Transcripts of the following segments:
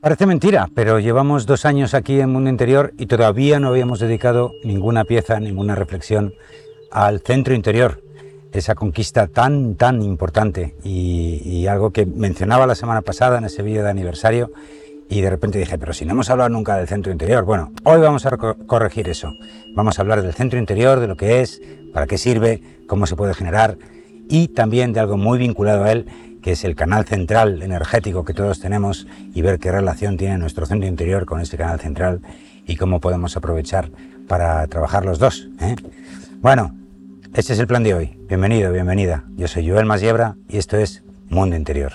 Parece mentira, pero llevamos dos años aquí en Mundo Interior y todavía no habíamos dedicado ninguna pieza, ninguna reflexión al centro interior, esa conquista tan, tan importante y, algo que mencionaba la semana pasada en ese vídeo de aniversario y de repente dije, pero si no hemos hablado nunca del centro interior, bueno, hoy vamos a corregir eso. Vamos a hablar del centro interior, de lo que es, para qué sirve, cómo se puede generar y también de algo muy vinculado a él que es el canal central energético que todos tenemos y ver qué relación tiene nuestro centro interior con ese canal central y cómo podemos aprovechar para trabajar los dos. ¿eh? Bueno, este es el plan de hoy. Bienvenido, bienvenida. Yo soy Joel Masiebra y esto es Mundo Interior.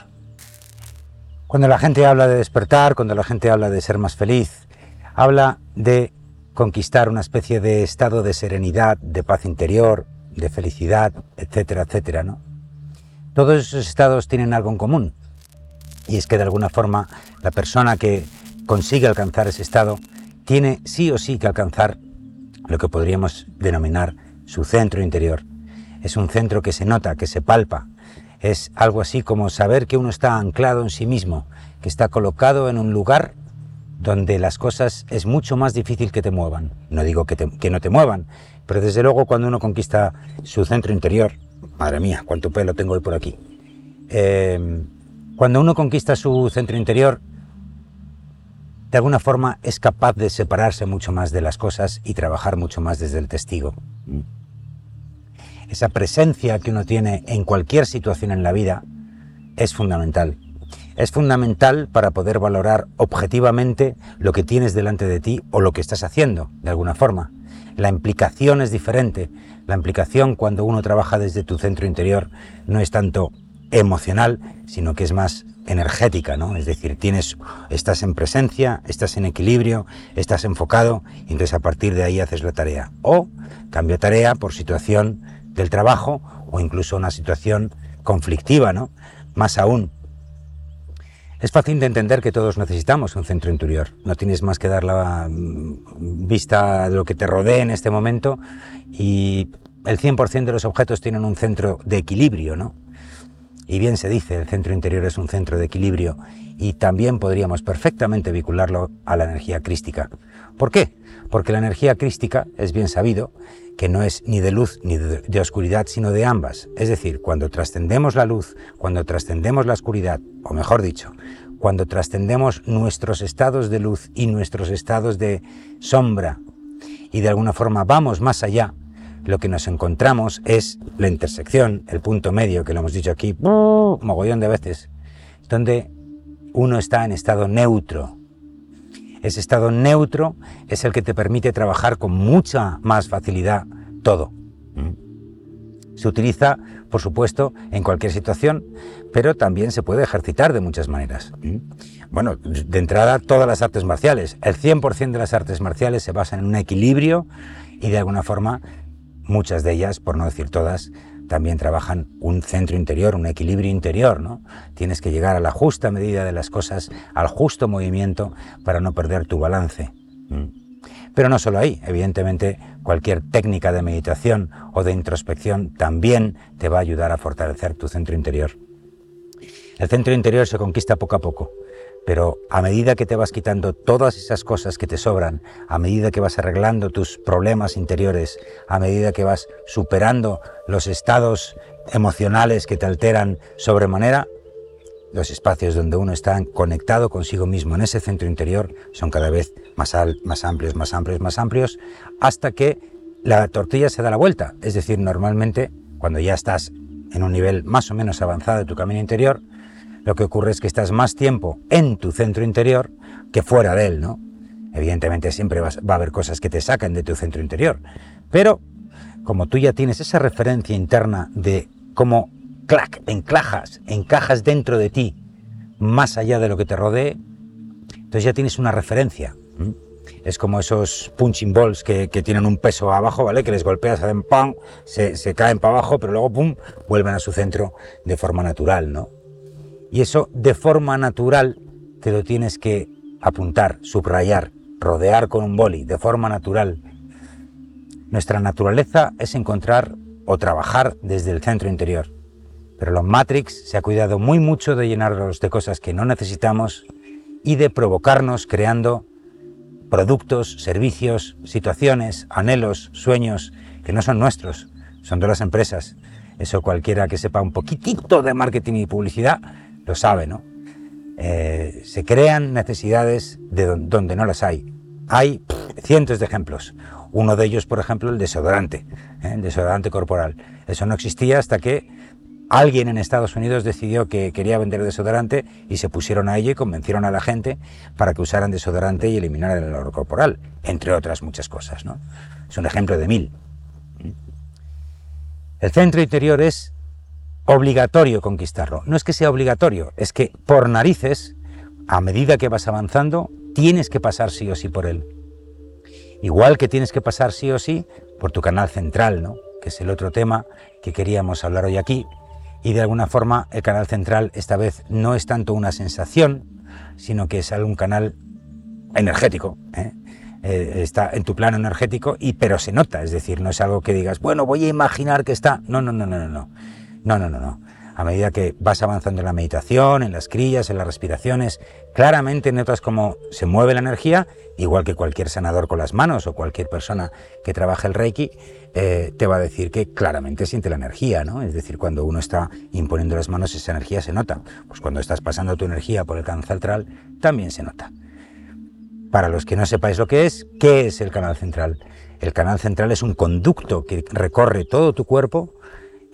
Cuando la gente habla de despertar, cuando la gente habla de ser más feliz, habla de conquistar una especie de estado de serenidad, de paz interior, de felicidad, etcétera, etcétera, ¿no? Todos esos estados tienen algo en común, y es que de alguna forma la persona que consigue alcanzar ese estado tiene sí o sí que alcanzar lo que podríamos denominar su centro interior. Es un centro que se nota, que se palpa. Es algo así como saber que uno está anclado en sí mismo, que está colocado en un lugar donde las cosas es mucho más difícil que te muevan. No digo que, que no te muevan, pero desde luego cuando uno conquista su centro interior, Madre mía, cuánto pelo tengo hoy por aquí. Eh, cuando uno conquista su centro interior, de alguna forma es capaz de separarse mucho más de las cosas y trabajar mucho más desde el testigo. Esa presencia que uno tiene en cualquier situación en la vida es fundamental. Es fundamental para poder valorar objetivamente lo que tienes delante de ti o lo que estás haciendo, de alguna forma. La implicación es diferente. La implicación cuando uno trabaja desde tu centro interior no es tanto emocional, sino que es más energética, ¿no? Es decir, tienes, estás en presencia, estás en equilibrio, estás enfocado, y entonces a partir de ahí haces la tarea. O cambio tarea por situación del trabajo o incluso una situación conflictiva, ¿no? Más aún, es fácil de entender que todos necesitamos un centro interior. No tienes más que dar la mm, vista de lo que te rodea en este momento y el 100% de los objetos tienen un centro de equilibrio, ¿no? Y bien se dice, el centro interior es un centro de equilibrio y también podríamos perfectamente vincularlo a la energía crística. ¿Por qué? Porque la energía crística es bien sabido que no es ni de luz ni de, oscuridad, sino de ambas. Es decir, cuando trascendemos la luz, cuando trascendemos la oscuridad, o mejor dicho, cuando trascendemos nuestros estados de luz y nuestros estados de sombra, y de alguna forma vamos más allá, lo que nos encontramos es la intersección, el punto medio, que lo hemos dicho aquí, mogollón de veces, donde uno está en estado neutro, ese estado neutro es el que te permite trabajar con mucha más facilidad todo. ¿Mm? Se utiliza, por supuesto, en cualquier situación, pero también se puede ejercitar de muchas maneras. ¿Mm? Bueno, de entrada, todas las artes marciales. El 100% de las artes marciales se basan en un equilibrio y de alguna forma, muchas de ellas, por no decir todas, también trabajan un centro interior, un equilibrio interior, ¿no? Tienes que llegar a la justa medida de las cosas, al justo movimiento para no perder tu balance. Pero no solo ahí, evidentemente cualquier técnica de meditación o de introspección también te va a ayudar a fortalecer tu centro interior. El centro interior se conquista poco a poco. Pero a medida que te vas quitando todas esas cosas que te sobran, a medida que vas arreglando tus problemas interiores, a medida que vas superando los estados emocionales que te alteran sobremanera, los espacios donde uno está conectado consigo mismo en ese centro interior son cada vez más, más amplios, más amplios, más amplios, hasta que la tortilla se da la vuelta. Es decir, normalmente cuando ya estás en un nivel más o menos avanzado de tu camino interior, lo que ocurre es que estás más tiempo en tu centro interior que fuera de él, ¿no? Evidentemente siempre va a haber cosas que te sacan de tu centro interior, pero como tú ya tienes esa referencia interna de cómo clac, enclajas, encajas dentro de ti, más allá de lo que te rodee, entonces ya tienes una referencia. Es como esos punching balls que, tienen un peso abajo, ¿vale? Que les golpeas, hacen ¡pam! Se, se caen para abajo, pero luego ¡pum! vuelven a su centro de forma natural, ¿no? Y eso de forma natural te lo tienes que apuntar, subrayar, rodear con un boli, de forma natural. Nuestra naturaleza es encontrar o trabajar desde el centro interior. Pero los Matrix se ha cuidado muy mucho de llenarlos de cosas que no necesitamos y de provocarnos creando productos, servicios, situaciones, anhelos, sueños que no son nuestros, son de las empresas. Eso cualquiera que sepa un poquitito de marketing y publicidad lo sabe, ¿no? Eh, se crean necesidades de donde no las hay. Hay cientos de ejemplos. Uno de ellos, por ejemplo, el desodorante, ¿eh? el desodorante corporal. Eso no existía hasta que alguien en Estados Unidos decidió que quería vender desodorante y se pusieron a ello y convencieron a la gente para que usaran desodorante y eliminaran el olor corporal, entre otras muchas cosas. ¿no? Es un ejemplo de mil. El centro interior es obligatorio conquistarlo. No es que sea obligatorio, es que por narices, a medida que vas avanzando, tienes que pasar sí o sí por él. Igual que tienes que pasar sí o sí por tu canal central, ¿no? que es el otro tema que queríamos hablar hoy aquí. Y de alguna forma el canal central esta vez no es tanto una sensación, sino que es algún canal energético. ¿eh? Eh, está en tu plano energético, y, pero se nota, es decir, no es algo que digas, bueno, voy a imaginar que está. No, no, no, no, no, no. No, no, no, no. A medida que vas avanzando en la meditación, en las crillas, en las respiraciones, claramente notas cómo se mueve la energía, igual que cualquier sanador con las manos o cualquier persona que trabaja el Reiki, eh, te va a decir que claramente siente la energía, ¿no? Es decir, cuando uno está imponiendo las manos, esa energía se nota. Pues cuando estás pasando tu energía por el canal central, también se nota. Para los que no sepáis lo que es, ¿qué es el canal central? El canal central es un conducto que recorre todo tu cuerpo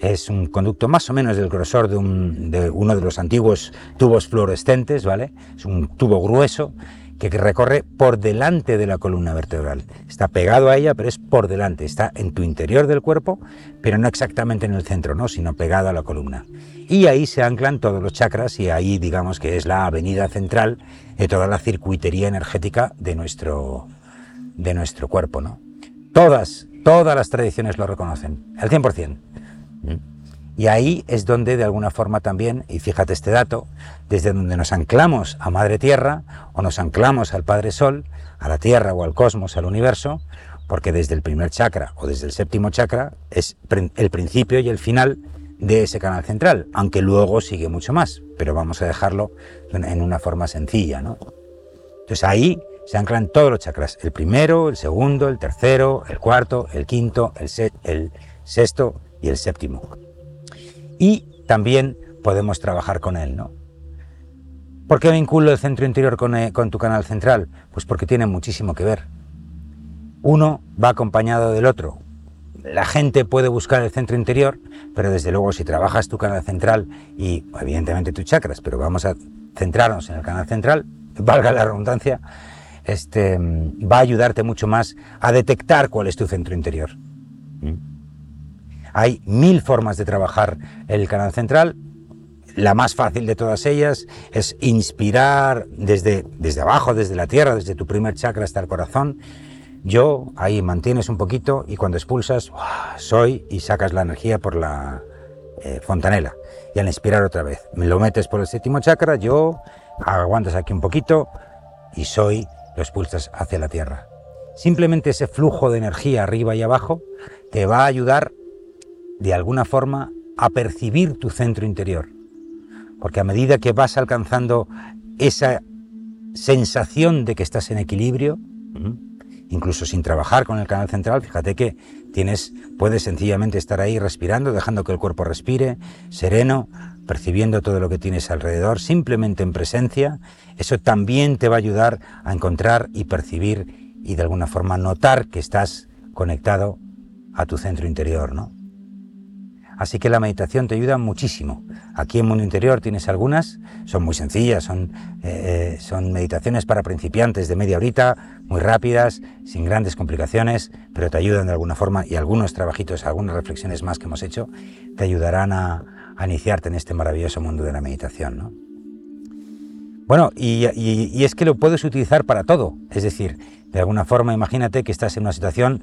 es un conducto más o menos del grosor de, uno de los antiguos tubos fluorescentes, ¿vale? Es un tubo grueso que recorre por delante de la columna vertebral. Está pegado a ella, pero es por delante. Está en tu interior del cuerpo, pero no exactamente en el centro, ¿no? sino pegado a la columna. Y ahí se anclan todos los chakras y ahí digamos que es la avenida central de toda la circuitería energética de nuestro, de nuestro cuerpo. ¿no? Todas, todas las tradiciones lo reconocen, al 100%. Y ahí es donde de alguna forma también, y fíjate este dato, desde donde nos anclamos a Madre Tierra o nos anclamos al Padre Sol, a la Tierra o al cosmos, al universo, porque desde el primer chakra o desde el séptimo chakra es el principio y el final de ese canal central, aunque luego sigue mucho más, pero vamos a dejarlo en una forma sencilla. ¿no? Entonces ahí se anclan todos los chakras, el primero, el segundo, el tercero, el cuarto, el quinto, el, el sexto y el séptimo. Y también podemos trabajar con él, ¿no? ¿Por qué vinculo el centro interior con, eh, con tu canal central? Pues porque tiene muchísimo que ver. Uno va acompañado del otro. La gente puede buscar el centro interior, pero desde luego si trabajas tu canal central y evidentemente tus chakras, pero vamos a centrarnos en el canal central, valga la redundancia, este, va a ayudarte mucho más a detectar cuál es tu centro interior. ¿Mm? Hay mil formas de trabajar el canal central. La más fácil de todas ellas es inspirar desde, desde abajo, desde la tierra, desde tu primer chakra hasta el corazón. Yo, ahí mantienes un poquito y cuando expulsas, soy y sacas la energía por la eh, fontanela. Y al inspirar otra vez, me lo metes por el séptimo chakra, yo aguantas aquí un poquito y soy, lo expulsas hacia la tierra. Simplemente ese flujo de energía arriba y abajo te va a ayudar de alguna forma a percibir tu centro interior. Porque a medida que vas alcanzando esa sensación de que estás en equilibrio, incluso sin trabajar con el canal central, fíjate que tienes, puedes sencillamente estar ahí respirando, dejando que el cuerpo respire, sereno, percibiendo todo lo que tienes alrededor, simplemente en presencia, eso también te va a ayudar a encontrar y percibir y de alguna forma notar que estás conectado a tu centro interior, ¿no? Así que la meditación te ayuda muchísimo. Aquí en Mundo Interior tienes algunas, son muy sencillas, son, eh, son meditaciones para principiantes de media horita, muy rápidas, sin grandes complicaciones, pero te ayudan de alguna forma y algunos trabajitos, algunas reflexiones más que hemos hecho, te ayudarán a, iniciarte en este maravilloso mundo de la meditación. Bueno, y, y, es que lo puedes utilizar para todo, es decir, de alguna forma imagínate que estás en una situación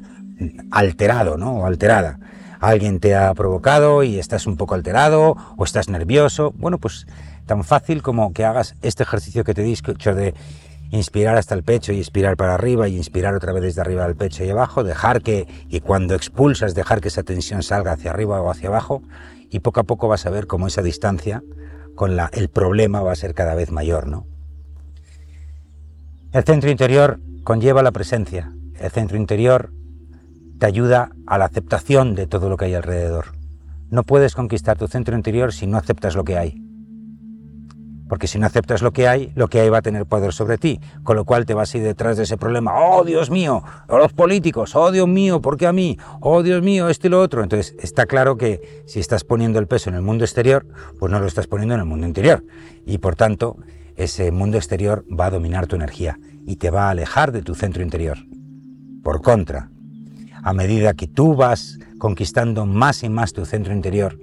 alterado, ¿no? O alterada alguien te ha provocado y estás un poco alterado o estás nervioso, bueno, pues tan fácil como que hagas este ejercicio que te he dicho de inspirar hasta el pecho y expirar para arriba y inspirar otra vez desde arriba al pecho y abajo, dejar que, y cuando expulsas, dejar que esa tensión salga hacia arriba o hacia abajo y poco a poco vas a ver cómo esa distancia con la, el problema va a ser cada vez mayor, ¿no? El centro interior conlleva la presencia. El centro interior te ayuda a la aceptación de todo lo que hay alrededor. No puedes conquistar tu centro interior si no aceptas lo que hay. Porque si no aceptas lo que hay, lo que hay va a tener poder sobre ti, con lo cual te vas a ir detrás de ese problema. Oh, Dios mío, los políticos, oh, Dios mío, ¿por qué a mí? Oh, Dios mío, esto y lo otro. Entonces, está claro que si estás poniendo el peso en el mundo exterior, pues no lo estás poniendo en el mundo interior. Y por tanto, ese mundo exterior va a dominar tu energía y te va a alejar de tu centro interior. Por contra, a medida que tú vas conquistando más y más tu centro interior,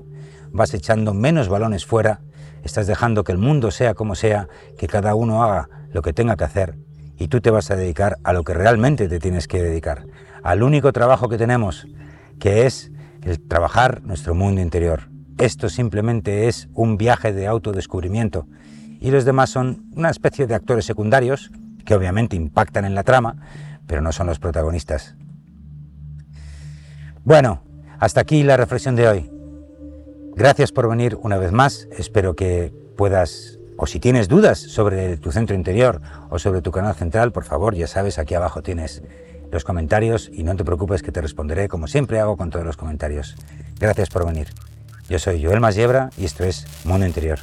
vas echando menos balones fuera, estás dejando que el mundo sea como sea, que cada uno haga lo que tenga que hacer y tú te vas a dedicar a lo que realmente te tienes que dedicar, al único trabajo que tenemos, que es el trabajar nuestro mundo interior. Esto simplemente es un viaje de autodescubrimiento y los demás son una especie de actores secundarios que obviamente impactan en la trama, pero no son los protagonistas. Bueno, hasta aquí la reflexión de hoy. Gracias por venir una vez más. Espero que puedas, o si tienes dudas sobre tu centro interior o sobre tu canal central, por favor, ya sabes, aquí abajo tienes los comentarios y no te preocupes que te responderé como siempre hago con todos los comentarios. Gracias por venir. Yo soy Joel Masiebra y esto es Mundo Interior.